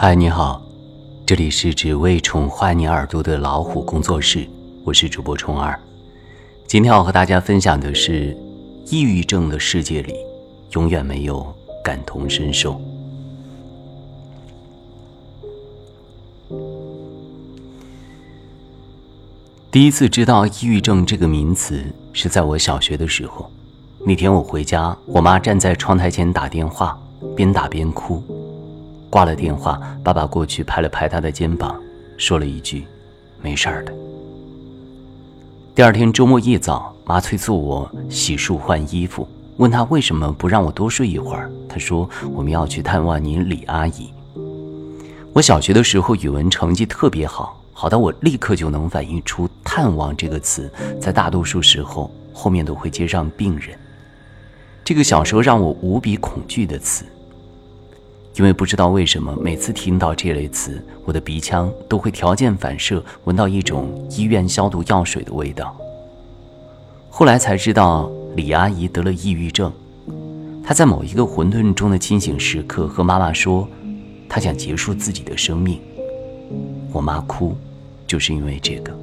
嗨，你好，这里是只为宠坏你耳朵的老虎工作室，我是主播虫儿。今天要和大家分享的是，抑郁症的世界里，永远没有感同身受。第一次知道抑郁症这个名词是在我小学的时候。那天我回家，我妈站在窗台前打电话，边打边哭。挂了电话，爸爸过去拍了拍他的肩膀，说了一句：“没事儿的。”第二天周末一早，妈催促我洗漱换衣服，问他为什么不让我多睡一会儿。他说：“我们要去探望您李阿姨。”我小学的时候语文成绩特别好，好到我立刻就能反映出“探望”这个词，在大多数时候后面都会接上病人。这个小时候让我无比恐惧的词。因为不知道为什么，每次听到这类词，我的鼻腔都会条件反射闻到一种医院消毒药水的味道。后来才知道，李阿姨得了抑郁症。她在某一个混沌中的清醒时刻，和妈妈说，她想结束自己的生命。我妈哭，就是因为这个。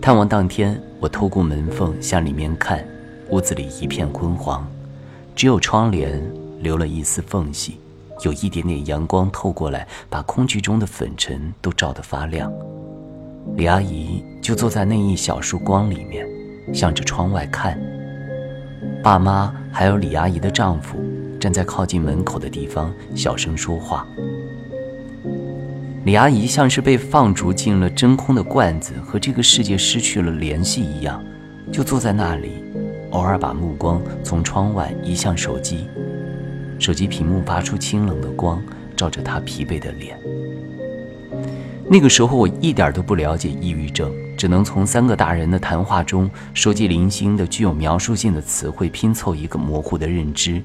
探望当天，我透过门缝向里面看，屋子里一片昏黄，只有窗帘。留了一丝缝隙，有一点点阳光透过来，把空气中的粉尘都照得发亮。李阿姨就坐在那一小束光里面，向着窗外看。爸妈还有李阿姨的丈夫站在靠近门口的地方，小声说话。李阿姨像是被放逐进了真空的罐子，和这个世界失去了联系一样，就坐在那里，偶尔把目光从窗外移向手机。手机屏幕发出清冷的光，照着他疲惫的脸。那个时候我一点都不了解抑郁症，只能从三个大人的谈话中收集零星的具有描述性的词汇，拼凑一个模糊的认知：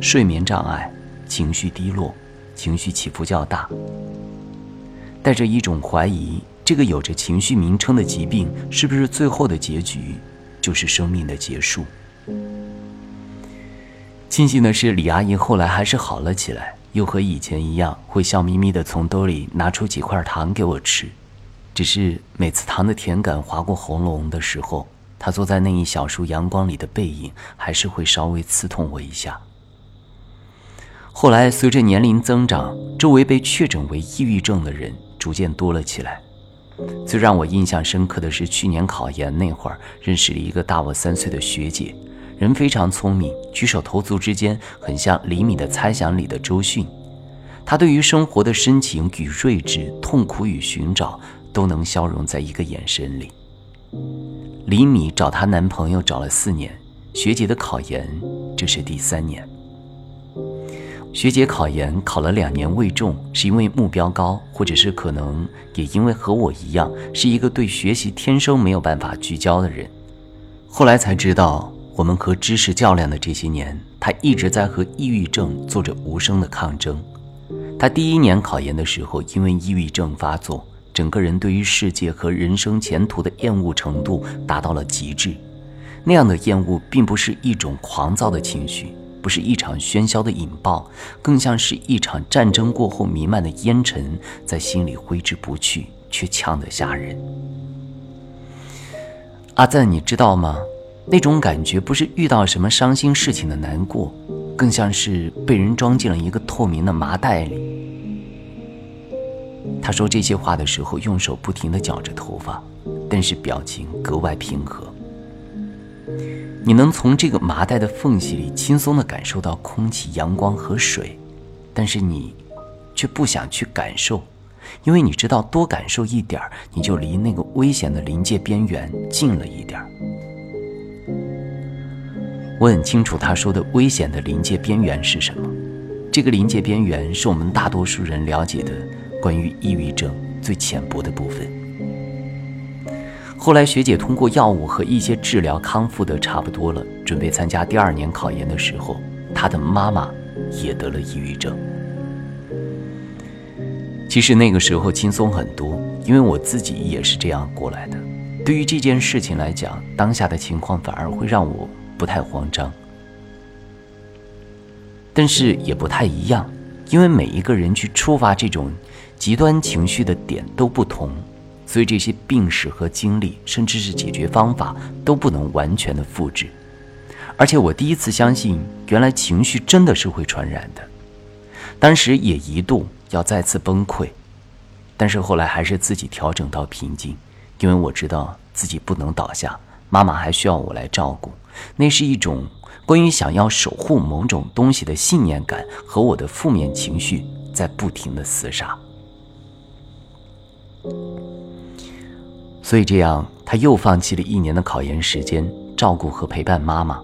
睡眠障碍、情绪低落、情绪起伏较大。带着一种怀疑，这个有着情绪名称的疾病，是不是最后的结局就是生命的结束？庆幸的是，李阿姨后来还是好了起来，又和以前一样，会笑眯眯地从兜里拿出几块糖给我吃。只是每次糖的甜感划过喉咙的时候，她坐在那一小束阳光里的背影，还是会稍微刺痛我一下。后来随着年龄增长，周围被确诊为抑郁症的人逐渐多了起来。最让我印象深刻的是，去年考研那会儿，认识了一个大我三岁的学姐。人非常聪明，举手投足之间很像李米的猜想里的周迅。他对于生活的深情与睿智、痛苦与寻找，都能消融在一个眼神里。李米找她男朋友找了四年，学姐的考研这是第三年。学姐考研考了两年未中，是因为目标高，或者是可能也因为和我一样是一个对学习天生没有办法聚焦的人。后来才知道。我们和知识较量的这些年，他一直在和抑郁症做着无声的抗争。他第一年考研的时候，因为抑郁症发作，整个人对于世界和人生前途的厌恶程度达到了极致。那样的厌恶，并不是一种狂躁的情绪，不是一场喧嚣的引爆，更像是一场战争过后弥漫的烟尘，在心里挥之不去，却呛得吓人。阿赞，你知道吗？那种感觉不是遇到什么伤心事情的难过，更像是被人装进了一个透明的麻袋里。他说这些话的时候，用手不停地绞着头发，但是表情格外平和。你能从这个麻袋的缝隙里轻松地感受到空气、阳光和水，但是你却不想去感受，因为你知道多感受一点，你就离那个危险的临界边缘近了一点儿。我很清楚他说的危险的临界边缘是什么。这个临界边缘是我们大多数人了解的关于抑郁症最浅薄的部分。后来学姐通过药物和一些治疗康复的差不多了，准备参加第二年考研的时候，她的妈妈也得了抑郁症。其实那个时候轻松很多，因为我自己也是这样过来的。对于这件事情来讲，当下的情况反而会让我。不太慌张，但是也不太一样，因为每一个人去触发这种极端情绪的点都不同，所以这些病史和经历，甚至是解决方法都不能完全的复制。而且我第一次相信，原来情绪真的是会传染的。当时也一度要再次崩溃，但是后来还是自己调整到平静，因为我知道自己不能倒下，妈妈还需要我来照顾。那是一种关于想要守护某种东西的信念感和我的负面情绪在不停的厮杀。所以这样，他又放弃了一年的考研时间，照顾和陪伴妈妈。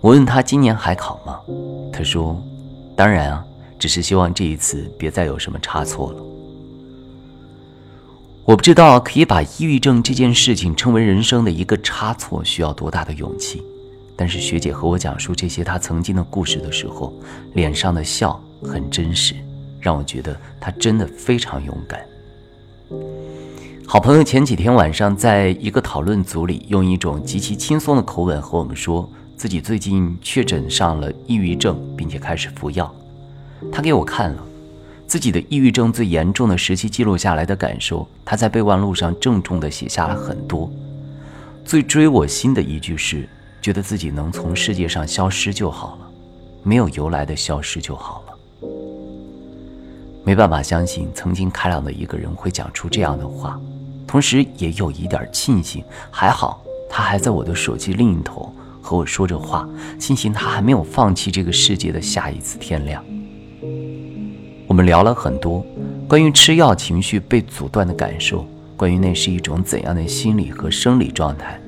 我问他今年还考吗？他说：“当然啊，只是希望这一次别再有什么差错了。”我不知道可以把抑郁症这件事情称为人生的一个差错需要多大的勇气，但是学姐和我讲述这些她曾经的故事的时候，脸上的笑很真实，让我觉得她真的非常勇敢。好朋友前几天晚上在一个讨论组里，用一种极其轻松的口吻和我们说。自己最近确诊上了抑郁症，并且开始服药。他给我看了自己的抑郁症最严重的时期记录下来的感受。他在备忘录上郑重地写下了很多。最追我心的一句是：觉得自己能从世界上消失就好了，没有由来的消失就好了。没办法相信曾经开朗的一个人会讲出这样的话，同时也有一点庆幸，还好他还在我的手机另一头。和我说着话，庆幸他还没有放弃这个世界的下一次天亮。我们聊了很多关于吃药情绪被阻断的感受，关于那是一种怎样的心理和生理状态。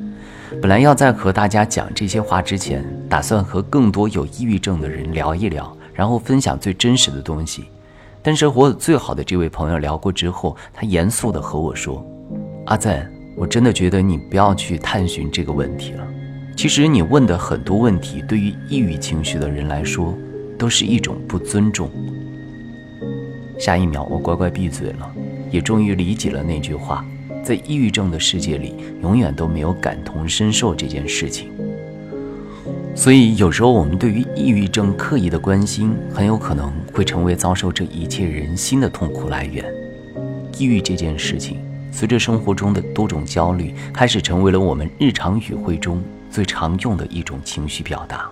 本来要在和大家讲这些话之前，打算和更多有抑郁症的人聊一聊，然后分享最真实的东西。但是和我最好的这位朋友聊过之后，他严肃地和我说：“阿赞，我真的觉得你不要去探寻这个问题了。”其实你问的很多问题，对于抑郁情绪的人来说，都是一种不尊重。下一秒，我乖乖闭嘴了，也终于理解了那句话：在抑郁症的世界里，永远都没有感同身受这件事情。所以，有时候我们对于抑郁症刻意的关心，很有可能会成为遭受这一切人心的痛苦来源。抑郁这件事情，随着生活中的多种焦虑，开始成为了我们日常语汇中。最常用的一种情绪表达，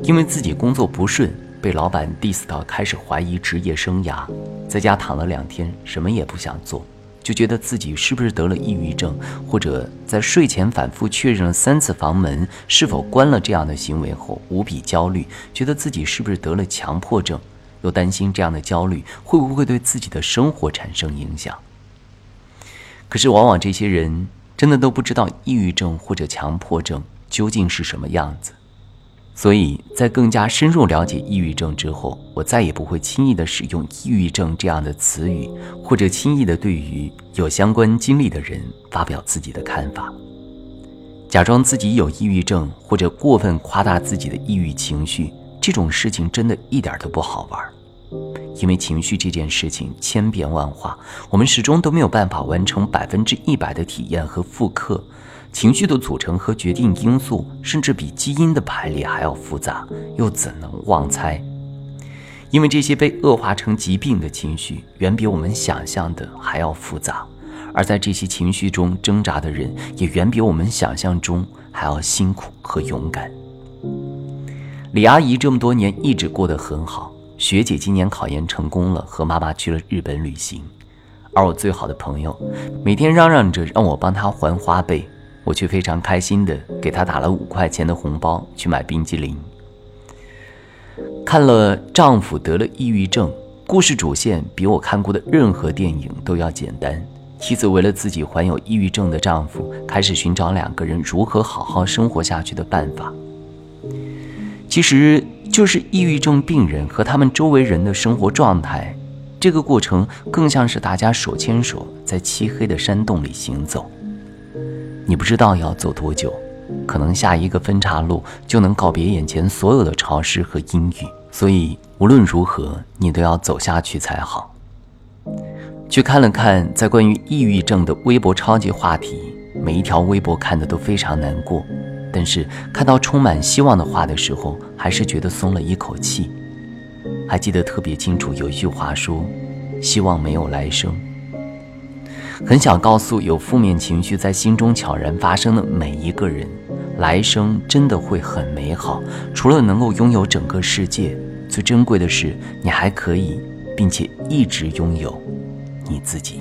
因为自己工作不顺，被老板 diss 到开始怀疑职业生涯，在家躺了两天，什么也不想做，就觉得自己是不是得了抑郁症，或者在睡前反复确认了三次房门是否关了这样的行为后，无比焦虑，觉得自己是不是得了强迫症，又担心这样的焦虑会不会对自己的生活产生影响。可是往往这些人。真的都不知道抑郁症或者强迫症究竟是什么样子，所以在更加深入了解抑郁症之后，我再也不会轻易的使用抑郁症这样的词语，或者轻易的对于有相关经历的人发表自己的看法。假装自己有抑郁症，或者过分夸大自己的抑郁情绪，这种事情真的一点都不好玩。因为情绪这件事情千变万化，我们始终都没有办法完成百分之一百的体验和复刻。情绪的组成和决定因素，甚至比基因的排列还要复杂，又怎能妄猜？因为这些被恶化成疾病的情绪，远比我们想象的还要复杂，而在这些情绪中挣扎的人，也远比我们想象中还要辛苦和勇敢。李阿姨这么多年一直过得很好。学姐今年考研成功了，和妈妈去了日本旅行，而我最好的朋友每天嚷嚷着让我帮他还花呗，我却非常开心的给他打了五块钱的红包去买冰激凌。看了丈夫得了抑郁症，故事主线比我看过的任何电影都要简单。妻子为了自己患有抑郁症的丈夫，开始寻找两个人如何好好生活下去的办法。其实。就是抑郁症病人和他们周围人的生活状态，这个过程更像是大家手牵手在漆黑的山洞里行走。你不知道要走多久，可能下一个分岔路就能告别眼前所有的潮湿和阴郁。所以无论如何，你都要走下去才好。去看了看在关于抑郁症的微博超级话题，每一条微博看的都非常难过。但是看到充满希望的话的时候，还是觉得松了一口气。还记得特别清楚，有一句话说：“希望没有来生。”很想告诉有负面情绪在心中悄然发生的每一个人，来生真的会很美好。除了能够拥有整个世界，最珍贵的是你还可以，并且一直拥有你自己。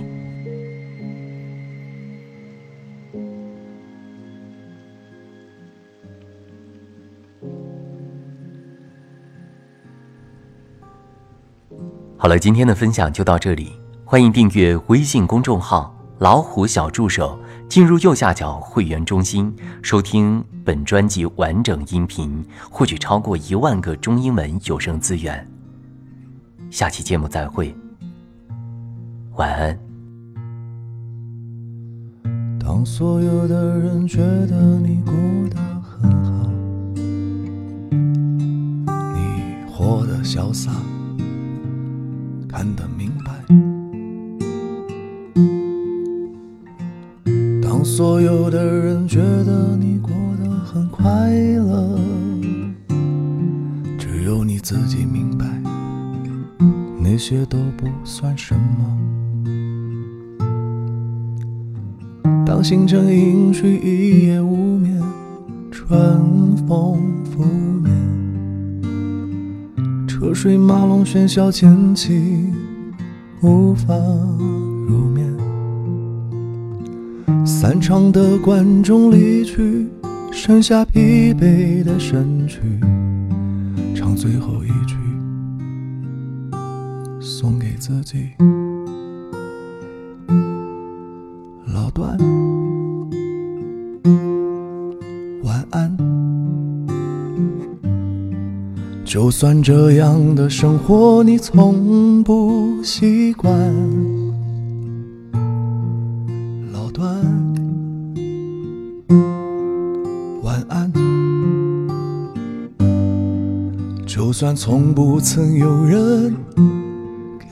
好了，今天的分享就到这里。欢迎订阅微信公众号“老虎小助手”，进入右下角会员中心，收听本专辑完整音频，获取超过一万个中英文有声资源。下期节目再会，晚安。当所有的人觉得你过得很好，你活得潇洒。看得明所有的人觉得你过得很快乐，只有你自己明白，那些都不算什么。当星辰隐去，一夜无眠，春风拂面。车水马龙，喧嚣渐起，无法入眠。散场的观众离去，剩下疲惫的身躯，唱最后一句，送给自己。老段，晚安。就算这样的生活你从不习惯，就算从不曾有人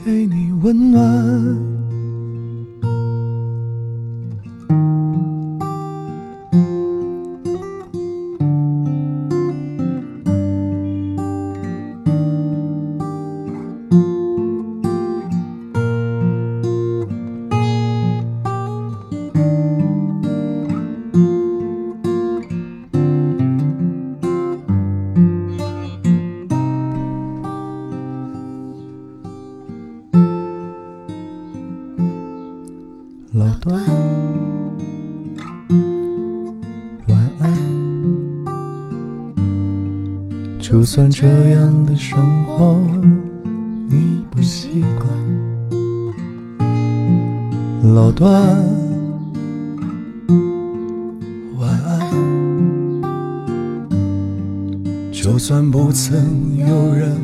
给你温暖。段，晚安。就算这样的生活你不习惯，老段，晚安。就算不曾有人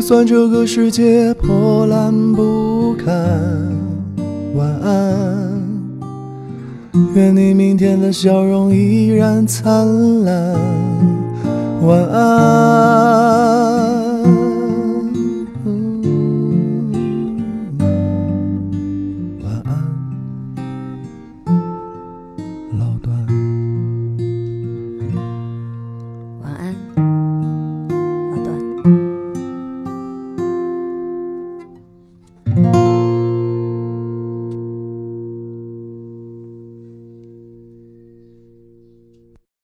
就算这个世界破烂不堪，晚安。愿你明天的笑容依然灿烂，晚安。